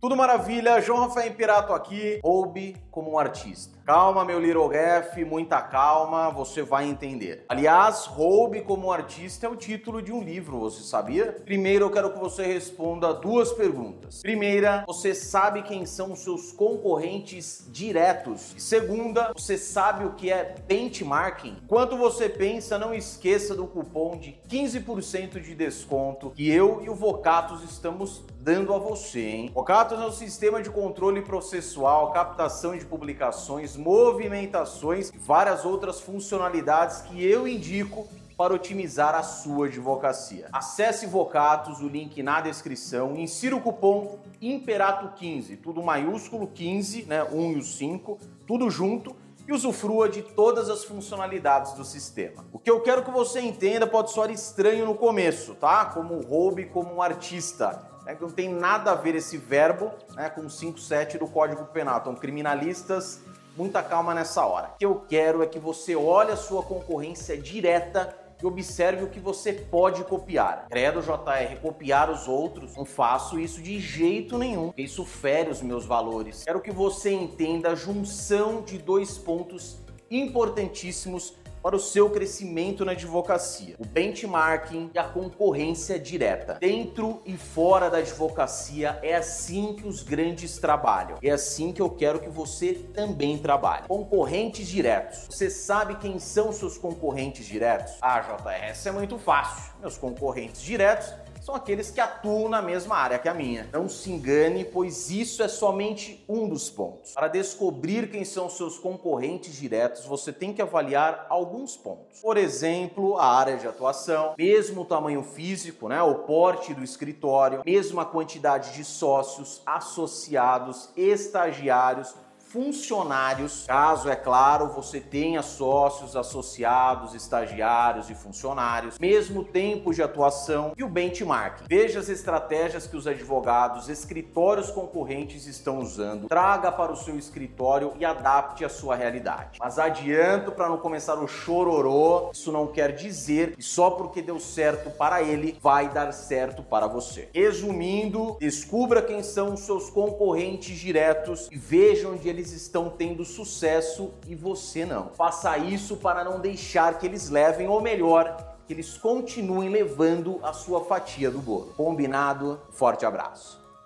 Tudo maravilha, João Rafael Imperato aqui, Roube como um artista. Calma, meu Little Ref, muita calma, você vai entender. Aliás, Roube como artista é o título de um livro, você sabia? Primeiro, eu quero que você responda duas perguntas. Primeira, você sabe quem são os seus concorrentes diretos? E segunda, você sabe o que é benchmarking? Enquanto você pensa, não esqueça do cupom de 15% de desconto que eu e o Vocatos estamos dando a você, hein? Vocatos é um sistema de controle processual, captação de publicações, movimentações e várias outras funcionalidades que eu indico para otimizar a sua advocacia. Acesse Vocatos, o link na descrição, insira o cupom IMPERATO15, tudo maiúsculo 15, né, 1 e o 5, tudo junto e usufrua de todas as funcionalidades do sistema. O que eu quero que você entenda pode soar estranho no começo, tá? Como roube como um artista. É que não tem nada a ver esse verbo né, com 5.7 do Código Penal. Então, criminalistas, muita calma nessa hora. O que eu quero é que você olhe a sua concorrência direta e observe o que você pode copiar. Credo JR, copiar os outros, não faço isso de jeito nenhum. Isso fere os meus valores. Quero que você entenda a junção de dois pontos importantíssimos para o seu crescimento na advocacia. O benchmarking e a concorrência direta. Dentro e fora da advocacia é assim que os grandes trabalham. É assim que eu quero que você também trabalhe. Concorrentes diretos. Você sabe quem são seus concorrentes diretos? Ah, JS é muito fácil. Meus concorrentes diretos são aqueles que atuam na mesma área que a minha. Não se engane, pois isso é somente um dos pontos. Para descobrir quem são seus concorrentes diretos, você tem que avaliar alguns pontos. Por exemplo, a área de atuação, mesmo o tamanho físico, né, o porte do escritório, mesmo a quantidade de sócios, associados, estagiários, funcionários, caso é claro você tenha sócios, associados, estagiários e funcionários, mesmo tempo de atuação e o benchmarking. Veja as estratégias que os advogados, escritórios concorrentes estão usando, traga para o seu escritório e adapte à sua realidade. Mas adianto para não começar o chororô, isso não quer dizer que só porque deu certo para ele vai dar certo para você. Resumindo, descubra quem são os seus concorrentes diretos e veja onde eles eles estão tendo sucesso e você não. Faça isso para não deixar que eles levem, ou melhor, que eles continuem levando a sua fatia do bolo. Combinado? Forte abraço.